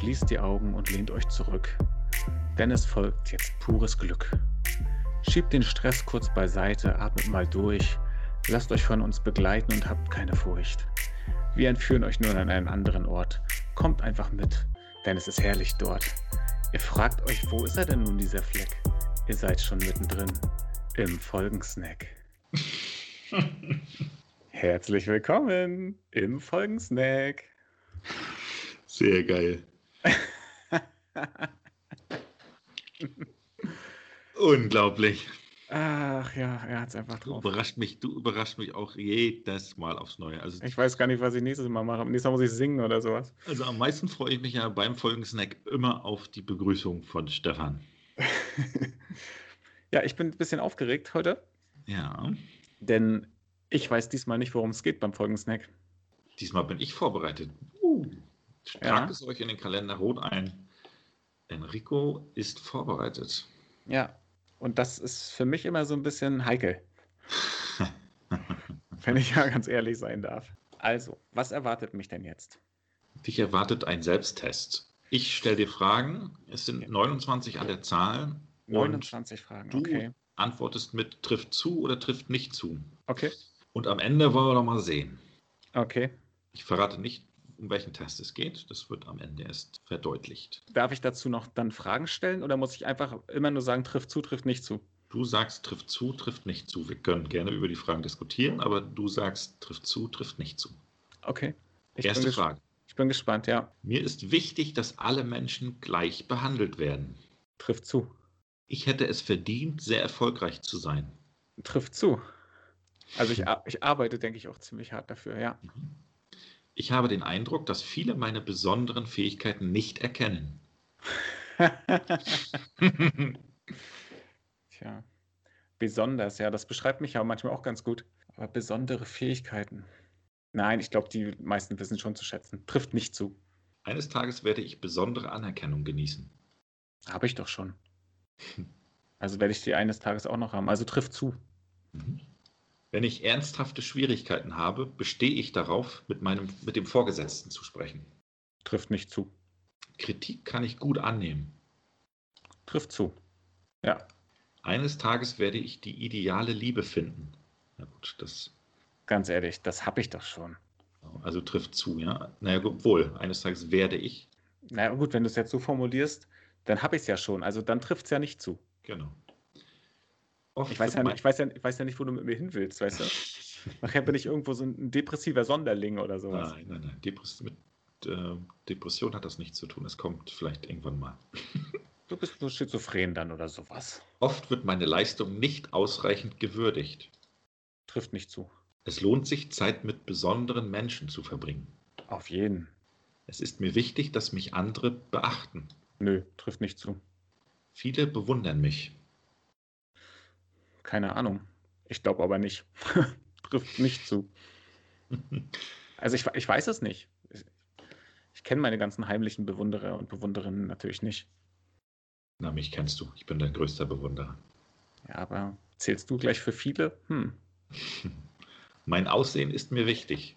Schließt die Augen und lehnt euch zurück, denn es folgt jetzt pures Glück. Schiebt den Stress kurz beiseite, atmet mal durch, lasst euch von uns begleiten und habt keine Furcht. Wir entführen euch nun an einen anderen Ort. Kommt einfach mit, denn es ist herrlich dort. Ihr fragt euch, wo ist er denn nun, dieser Fleck? Ihr seid schon mittendrin im Folgensnack. Herzlich willkommen im Folgensnack. Sehr geil. Unglaublich. Ach ja, er hat es einfach Du drauf. überrascht mich, du überrascht mich auch jedes Mal aufs Neue. Also, Ich weiß gar nicht, was ich nächstes Mal mache. Nächstes Mal muss ich singen oder sowas. also am meisten freue ich mich ja beim Folgensnack immer auf die Begrüßung von Stefan. ja, ich bin ein bisschen aufgeregt heute, Ja, denn ich weiß diesmal nicht, worum es geht beim Folgensnack. diesmal bin ich vorbereitet. Uh, Ja. tragt es euch in den Kalender rot ein. Enrico ist vorbereitet. Ja, und das ist für mich immer so ein bisschen heikel, wenn ich ja ganz ehrlich sein darf. Also, was erwartet mich denn jetzt? Dich erwartet ein Selbsttest. Ich stelle dir Fragen. Es sind Ja. 29 an der Zahl. Und 29 Fragen, du okay. antwortest mit trifft zu oder trifft nicht zu. Okay, Und am Ende wollen wir doch mal sehen. okay. Ich verrate nicht, um welchen Test es geht. Das wird am Ende erst verdeutlicht. Darf ich dazu noch dann Fragen stellen oder muss ich einfach immer nur sagen, trifft zu, trifft nicht zu? Du sagst, trifft zu, trifft nicht zu. Wir können gerne über die Fragen diskutieren, aber du sagst, trifft zu, trifft nicht zu. Okay. Ich Erste Frage. Ich bin gespannt, ja. Mir ist wichtig, dass alle Menschen gleich behandelt werden. Trifft zu. Ich hätte es verdient, sehr erfolgreich zu sein. Trifft zu. Also ich, ich arbeite, denke ich, auch ziemlich hart dafür, ja. Ich habe den Eindruck, dass viele meine besonderen Fähigkeiten nicht erkennen. Tja. Besonders, ja, das beschreibt mich ja manchmal auch ganz gut. Aber besondere Fähigkeiten. Nein, ich glaube, die meisten wissen schon zu schätzen. Trifft nicht zu. Eines Tages werde ich besondere Anerkennung genießen. Habe ich doch schon. Also werde ich die eines Tages auch noch haben. Also trifft zu. Mhm. Wenn ich ernsthafte Schwierigkeiten habe, bestehe ich darauf, mit, meinem, mit dem Vorgesetzten zu sprechen. Trifft nicht zu. Kritik kann ich gut annehmen. Trifft zu. Ja, Eines Tages werde ich die ideale Liebe finden. Na gut, das ganz ehrlich, das habe ich doch schon. also trifft zu, ja. Naja, gut, wohl, eines Tages werde ich. Na ja, gut, wenn du es jetzt so formulierst, dann habe ich es ja schon. Also dann trifft es ja nicht zu. Genau. Oft Ich weiß, ja, nicht- ich, weiß ja, ich weiß ja nicht, wo du mit mir hin willst, weißt du? Nachher bin ich irgendwo so ein depressiver Sonderling oder sowas. Nein, nein, nein. Depress mit äh, Depression hat das nichts zu tun. Es kommt vielleicht irgendwann mal. Du bist nur schizophren dann oder sowas. Oft wird meine Leistung nicht ausreichend gewürdigt. Trifft nicht zu. Es lohnt sich, Zeit mit besonderen Menschen zu verbringen. Auf jeden. Es ist mir wichtig, dass mich andere beachten. Nö, trifft nicht zu. Viele bewundern mich. Keine Ahnung. Ich glaube aber nicht. trifft nicht zu. Also ich, ich weiß es nicht. Ich, ich kenne meine ganzen heimlichen Bewunderer und Bewunderinnen natürlich nicht. Na, mich kennst du. Ich bin dein größter Bewunderer. Ja, aber zählst du gleich für viele? Hm. Mein Aussehen ist mir wichtig.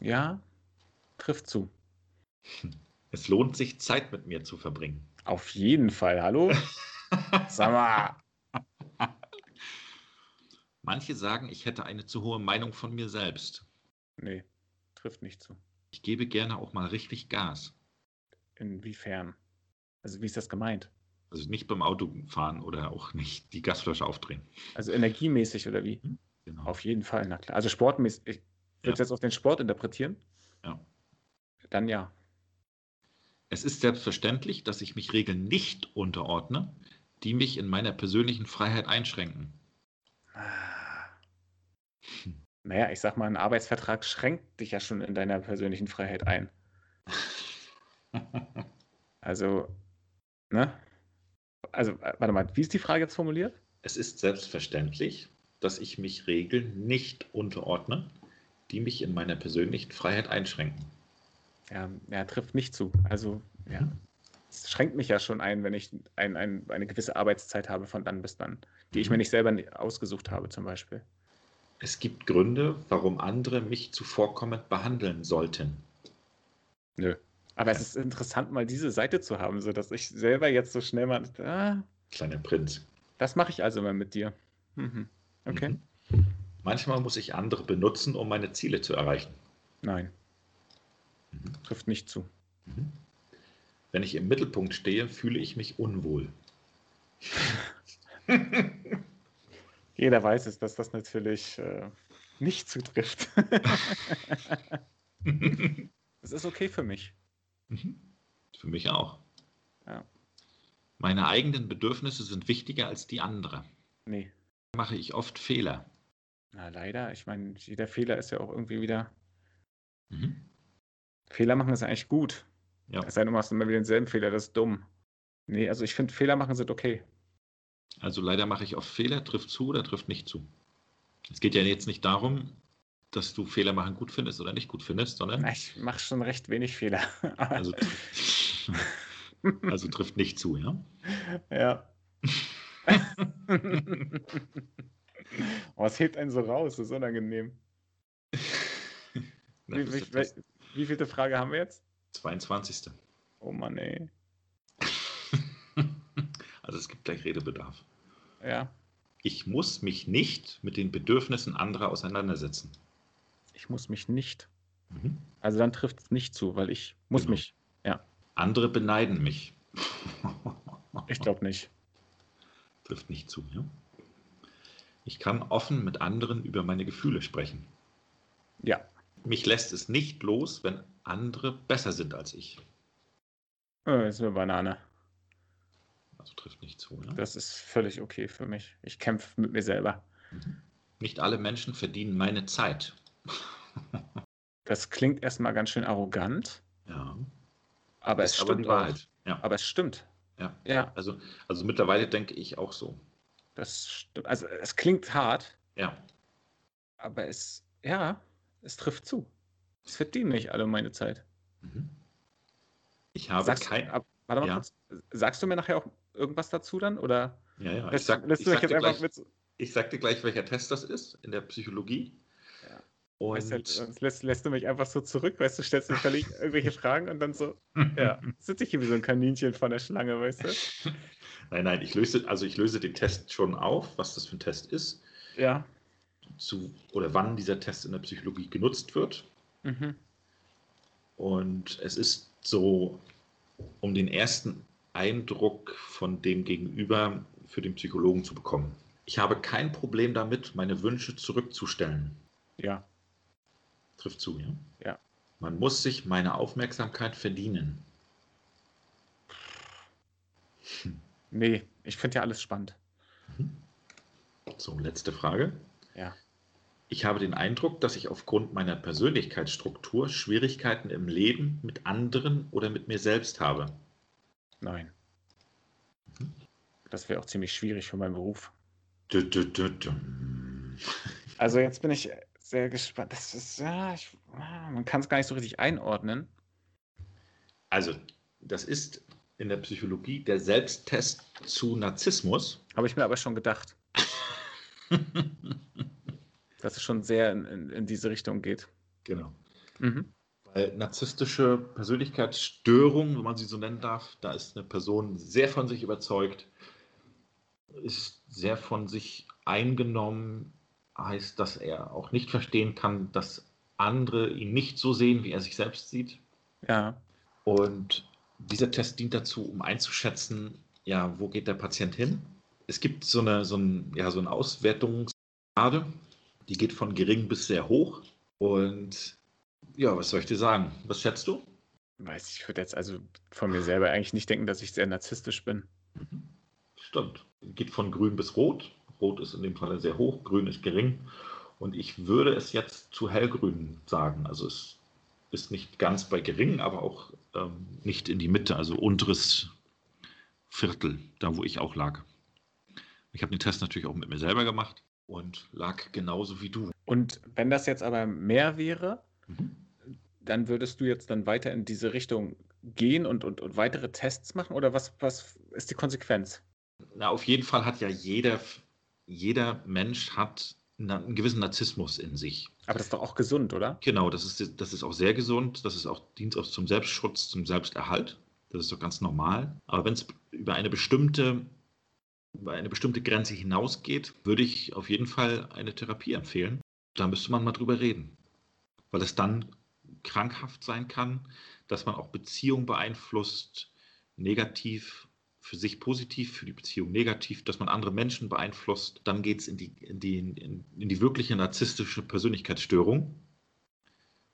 Ja, trifft zu. Es lohnt sich, Zeit mit mir zu verbringen. Auf jeden Fall. Hallo? Sag mal. Manche sagen, ich hätte eine zu hohe Meinung von mir selbst. Nee, trifft nicht zu. Ich gebe gerne auch mal richtig Gas. Inwiefern? Also wie ist das gemeint? Also nicht beim Autofahren oder auch nicht die Gasflasche aufdrehen. Also energiemäßig oder wie? Genau. Auf jeden Fall, na klar. Also sportmäßig. Ich würde Ja. jetzt auf den Sport interpretieren. Ja. Dann ja. Es ist selbstverständlich, dass ich mich Regeln nicht unterordne, die mich in meiner persönlichen Freiheit einschränken. Ah. Naja, ich sag mal, ein Arbeitsvertrag schränkt dich ja schon in deiner persönlichen Freiheit ein. Also, ne? Also, äh, warte mal, wie ist die Frage jetzt formuliert? Es ist selbstverständlich, dass ich mich Regeln nicht unterordne, die mich in meiner persönlichen Freiheit einschränken. Ja, ja, trifft nicht zu. Also, ja. Es schränkt mich ja schon ein, wenn ich ein, ein, eine gewisse Arbeitszeit habe von dann bis dann, die ich mir nicht selber ausgesucht habe, zum Beispiel. Es gibt Gründe, warum andere mich zuvorkommend behandeln sollten. Nö, Aber es ist interessant, mal diese Seite zu haben, so dass ich selber jetzt so schnell mal. Ah, Kleiner Prinz. das mache ich also mal mit dir. Mhm. Okay. Mhm. Manchmal muss ich andere benutzen, um meine Ziele zu erreichen. Nein. Mhm. Trifft nicht zu. Mhm. Wenn ich im Mittelpunkt stehe, fühle ich mich unwohl. Jeder weiß es, dass das natürlich äh, nicht zutrifft. Es ist okay für mich. Mhm. Für mich auch. Ja. Meine eigenen Bedürfnisse sind wichtiger als die anderer. Nee. Mache ich oft Fehler. Na, leider. Ich meine, jeder Fehler ist ja auch irgendwie wieder. Mhm. Fehler machen ist eigentlich gut. Ja. Es sei denn, du machst immer wieder denselben Fehler, das ist dumm. Nee, also ich finde, Fehler machen sind okay. Also leider mache ich oft Fehler, trifft zu oder trifft nicht zu. Es geht ja jetzt nicht darum, dass du Fehler machen gut findest oder nicht gut findest, sondern Ich mache schon recht wenig Fehler. also, also trifft nicht zu, ja? ja. oh, es hebt einen so raus, das ist unangenehm. Na, Wie, wie, wie, wie vielte Frage haben wir jetzt? 22. Oh Mann, ey. Also es gibt gleich Redebedarf. Ja, Ich muss mich nicht mit den Bedürfnissen anderer auseinandersetzen. ich muss mich nicht. Mhm. Also dann trifft es nicht zu, weil ich muss Genau. mich. Andere beneiden mich. Ich glaube nicht. Trifft nicht zu, ja? Ich kann offen mit anderen über meine Gefühle sprechen. Ja. Mich lässt es nicht los, wenn andere besser sind als ich. Das ist eine Banane. Also trifft nicht zu. Ja? Das ist völlig okay für mich. Ich kämpfe mit mir selber. Mhm. Nicht alle Menschen verdienen meine Zeit. Das klingt erstmal ganz schön arrogant, Ja, aber es ist aber stimmt Wahrheit. auch. Ja, Aber es stimmt. ja. Ja, Also, also mittlerweile denke ich auch so. das stimmt. Also es klingt hart, Ja, aber es, ja, es trifft zu. Es verdienen nicht alle meine Zeit. Mhm. Ich habe Sagst, kein. ab, warte mal Ja. kurz. Sagst du mir nachher auch irgendwas dazu dann? Oder Ja, ja. Ich lässt, sag, ich du mich sag, jetzt dir einfach gleich, mit. ich sag dir gleich, welcher Test das ist in der Psychologie. Ja. Und Weißt du, sonst lässt, lässt du mich einfach so zurück, weißt du, stellst mir völlig irgendwelche Fragen und dann so, ja, sitze ich hier wie so ein Kaninchen vor der Schlange, weißt du? nein, nein, ich löse, also ich löse den Test schon auf, was das für ein Test ist, Ja. zu, oder wann dieser Test in der Psychologie genutzt wird. Mhm. Und es ist so, um den ersten Eindruck von dem Gegenüber für den Psychologen zu bekommen. Ich habe kein Problem damit, meine Wünsche zurückzustellen. Ja. Trifft zu, ja? Ja. Man muss sich meine Aufmerksamkeit verdienen. Nee, ich finde ja alles spannend. So, letzte Frage. Ja. Ich habe den Eindruck, dass ich aufgrund meiner Persönlichkeitsstruktur Schwierigkeiten im Leben mit anderen oder mit mir selbst habe. Nein. Das wäre auch ziemlich schwierig für meinen Beruf. Dü, dü, düm. Also jetzt bin ich sehr gespannt. Das ist, ja, ich, ah, man kann es gar nicht so richtig einordnen. Also, das ist in der Psychologie der Selbsttest zu Narzissmus. Habe ich mir aber schon gedacht, dass es schon sehr in, in, in diese Richtung geht. Genau. Mhm. Weil narzisstische Persönlichkeitsstörung, wenn man sie so nennen darf, da ist eine Person sehr von sich überzeugt, ist sehr von sich eingenommen, heißt, dass er auch nicht verstehen kann, dass andere ihn nicht so sehen, wie er sich selbst sieht. Ja, Und dieser Test dient dazu, um einzuschätzen, ja, wo geht der Patient hin? Es gibt so eine, so ein, ja, so eine Auswertungsgrade, die geht von gering bis sehr hoch. Und ja, was soll ich dir sagen? Was schätzt du? weiß ich, würde jetzt also von mir selber eigentlich nicht denken, dass ich sehr narzisstisch bin. Stimmt. Geht von grün bis rot. Rot ist in dem Fall sehr hoch, grün ist gering. Und ich würde es jetzt zu hellgrün sagen. Also es ist nicht ganz bei gering, aber auch ähm, nicht in die Mitte, also unteres Viertel, da wo ich auch lag. Ich habe den Test natürlich auch mit mir selber gemacht und lag genauso wie du. Und wenn das jetzt aber mehr wäre, Mhm. dann würdest du jetzt dann weiter in diese Richtung gehen und, und, und weitere Tests machen? Oder was, was ist die Konsequenz? Na, auf jeden Fall hat ja jeder, jeder Mensch hat einen gewissen Narzissmus in sich. Aber das ist doch auch gesund, oder? Genau, das ist, das ist auch sehr gesund. Das ist auch dient auch zum Selbstschutz, zum Selbsterhalt. Das ist doch ganz normal. Aber wenn es über eine bestimmte, über eine bestimmte Grenze hinausgeht, würde ich auf jeden Fall eine Therapie empfehlen. Da müsste man mal drüber reden. Weil es dann krankhaft sein kann, dass man auch Beziehungen beeinflusst, negativ für sich positiv, für die Beziehung negativ, dass man andere Menschen beeinflusst. Dann geht es in die, in, die, in, in die wirkliche narzisstische Persönlichkeitsstörung,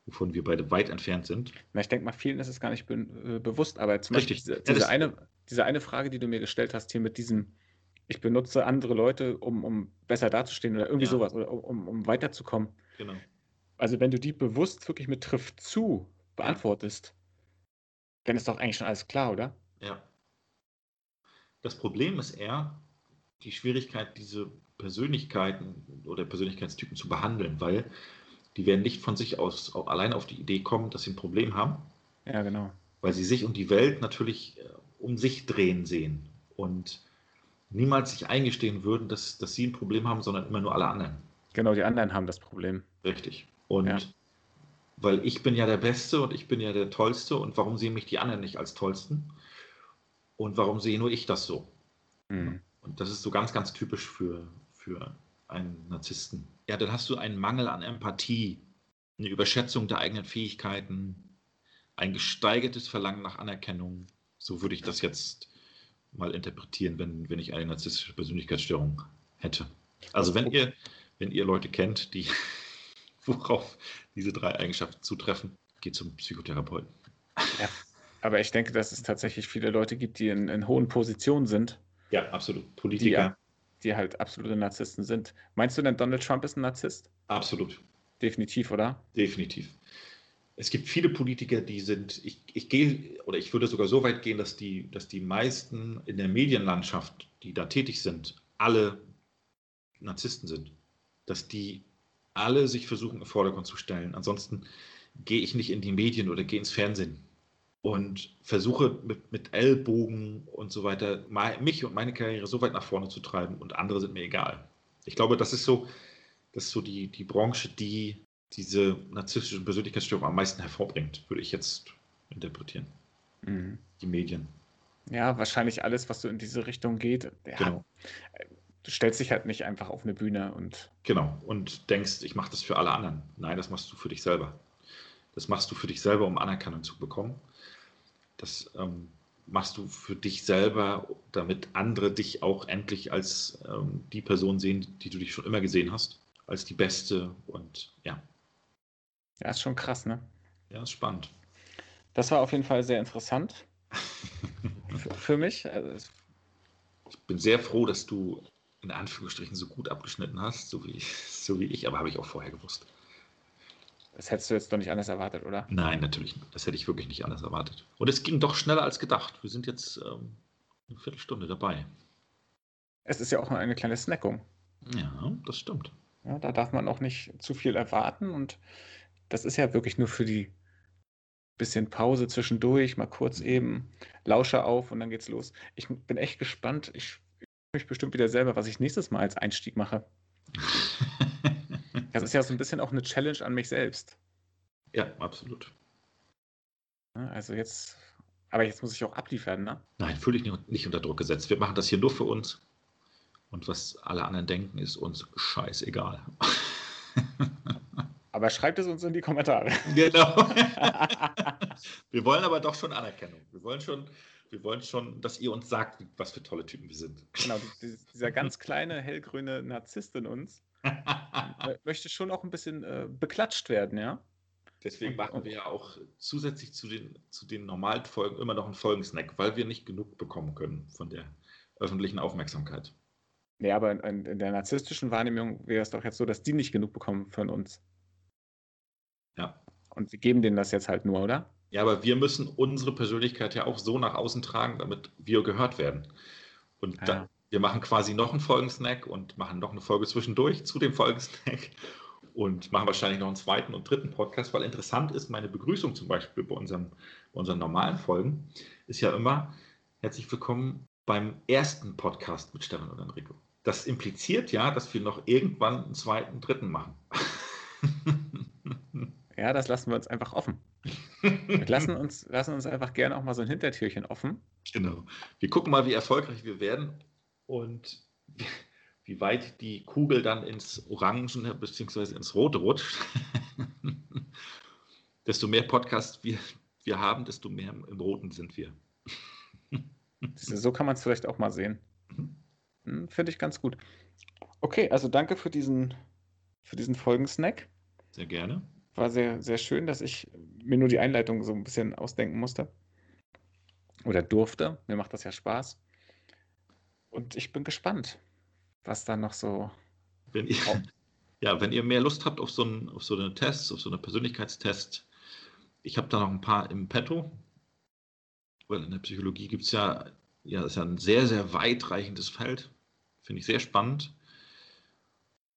wovon wir beide weit entfernt sind. Na, ich denke mal, vielen ist es gar nicht be äh, bewusst, aber zum Richtig. Beispiel diese, diese, eine, diese eine Frage, die du mir gestellt hast, hier mit diesem, ich benutze andere Leute, um, um besser dazustehen oder irgendwie ja. sowas, oder um, um weiterzukommen. Genau. Also wenn du die bewusst wirklich mit trifft zu beantwortest, dann ist doch eigentlich schon alles klar, oder? Ja. Das Problem ist eher die Schwierigkeit, diese Persönlichkeiten oder Persönlichkeitstypen zu behandeln, weil die werden nicht von sich aus allein auf die Idee kommen, dass sie ein Problem haben. Ja, genau. Weil sie sich und die Welt natürlich äh, um sich drehen sehen und niemals sich eingestehen würden, dass, dass sie ein Problem haben, sondern immer nur alle anderen. Genau, die anderen haben das Problem. Richtig. Und ja. weil ich bin ja der Beste und ich bin ja der Tollste und warum sehen mich die anderen nicht als Tollsten? Und warum sehe nur ich das so? Mhm. Und das ist so ganz, ganz typisch für, für einen Narzissten. Ja, dann hast du einen Mangel an Empathie, eine Überschätzung der eigenen Fähigkeiten, ein gesteigertes Verlangen nach Anerkennung. So würde ich das jetzt mal interpretieren, wenn, wenn ich eine narzisstische Persönlichkeitsstörung hätte. Also wenn ihr, wenn ihr Leute kennt, die worauf diese drei Eigenschaften zutreffen, geht zum Psychotherapeuten. Ja. Aber ich denke, dass es tatsächlich viele Leute gibt, die in, in hohen Positionen sind. Ja, absolut. Politiker. Die, die, halt absolute Narzissten sind. Meinst du denn, Donald Trump ist ein Narzisst? Absolut. Definitiv, oder? Definitiv. Es gibt viele Politiker, die sind, ich, ich gehe, oder ich würde sogar so weit gehen, dass die, dass die meisten in der Medienlandschaft, die da tätig sind, alle Narzissten sind. Dass die alle sich versuchen, im Vordergrund zu stellen. Ansonsten gehe ich nicht in die Medien oder gehe ins Fernsehen und versuche mit, mit Ellbogen und so weiter mich und meine Karriere so weit nach vorne zu treiben und andere sind mir egal. Ich glaube, das ist so, das ist so die, die Branche, die diese narzisstische Persönlichkeitsstörung am meisten hervorbringt, würde ich jetzt interpretieren. Mhm. Die Medien. Ja, wahrscheinlich alles, was so in diese Richtung geht. Ja, genau. Du stellst dich halt nicht einfach auf eine Bühne und. Genau, und denkst, ich mache das für alle anderen. Nein, das machst du für dich selber. Das machst du für dich selber, um Anerkennung zu bekommen. Das ähm, machst du für dich selber, damit andere dich auch endlich als ähm, die Person sehen, die du dich schon immer gesehen hast, als die Beste und ja. Ja, ist schon krass, ne? Ja, ist spannend. Das war auf jeden Fall sehr interessant für, mich. Also, ich bin sehr froh, dass du in Anführungsstrichen so gut abgeschnitten hast, so wie, so wie ich, aber habe ich auch vorher gewusst. Das hättest du jetzt doch nicht anders erwartet, oder? Nein, natürlich nicht. Das hätte ich wirklich nicht anders erwartet. Und es ging doch schneller als gedacht. Wir sind jetzt ähm, eine Viertelstunde dabei. Es ist ja auch eine kleine Snackung. Ja, das stimmt. Ja, da darf man auch nicht zu viel erwarten. Und das ist ja wirklich nur für die bisschen Pause zwischendurch, mal kurz eben Lauscher auf und dann geht's los. Ich bin echt gespannt. Ich, ich mich bestimmt wieder selber, was ich nächstes Mal als Einstieg mache. Das ist ja so ein bisschen auch eine Challenge an mich selbst. Ja, absolut. Also jetzt, aber jetzt muss ich auch abliefern, ne? Nein, fühle dich nicht unter Druck gesetzt. Wir machen das hier nur für uns. Und was alle anderen denken, ist uns scheißegal. Aber schreibt es uns in die Kommentare. Genau. wir wollen aber doch schon Anerkennung. Wir wollen schon, wir wollen schon, dass ihr uns sagt, was für tolle Typen wir sind. Genau, dieser ganz kleine hellgrüne Narzisst in uns möchte schon auch ein bisschen äh, beklatscht werden, ja. Deswegen machen wir ja auch zusätzlich zu den, zu den normalen Folgen immer noch einen Folgensnack, weil wir nicht genug bekommen können von der öffentlichen Aufmerksamkeit. Ja, aber in, in der narzisstischen Wahrnehmung wäre es doch jetzt so, dass die nicht genug bekommen von uns. Und wir geben denen das jetzt halt nur, oder? Ja, aber wir müssen unsere Persönlichkeit ja auch so nach außen tragen, damit wir gehört werden. Und ja. da, wir machen quasi noch einen Folgensnack und machen noch eine Folge zwischendurch zu dem Folgensnack und machen wahrscheinlich noch einen zweiten und dritten Podcast, weil interessant ist, meine Begrüßung zum Beispiel bei, unserem, bei unseren normalen Folgen ist ja immer herzlich willkommen beim ersten Podcast mit Stefan und Enrico. das impliziert ja, dass wir noch irgendwann einen zweiten, dritten machen. Ja, das lassen wir uns einfach offen. Wir lassen uns, lassen uns einfach gerne auch mal so ein Hintertürchen offen. Genau. Wir gucken mal, wie erfolgreich wir werden und wie weit die Kugel dann ins Orangen bzw. ins Rote rutscht. desto mehr Podcasts wir, wir haben, desto mehr im Roten sind wir. So kann man es vielleicht auch mal sehen. Mhm. Hm, Finde ich ganz gut. Okay, also danke für diesen, für diesen Folgensnack. Sehr gerne. War sehr, sehr schön, dass ich mir nur die Einleitung so ein bisschen ausdenken musste. Oder durfte. Mir macht das ja Spaß. Und ich bin gespannt, was da noch so. Wenn ihr, ja, wenn ihr mehr Lust habt auf so, einen, auf so einen Test, auf so einen Persönlichkeitstest, ich habe da noch ein paar im Petto. Weil in der Psychologie gibt es ja, ja, ist ja ein sehr, sehr weitreichendes Feld. Finde ich sehr spannend.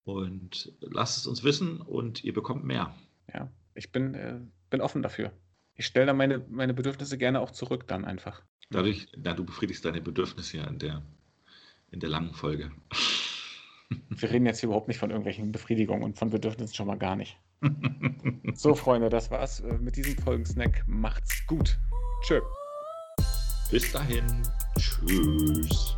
Und lasst es uns wissen und ihr bekommt mehr. Ja, ich bin, äh, bin offen dafür. Ich stelle da meine, meine Bedürfnisse gerne auch zurück dann einfach. Dadurch, na, du befriedigst deine Bedürfnisse ja in der, in der langen Folge. Wir reden jetzt hier überhaupt nicht von irgendwelchen Befriedigungen und von Bedürfnissen schon mal gar nicht. so, Freunde, das war's äh, mit diesem Folgensnack. Macht's gut. Tschö. Bis dahin. Tschüss.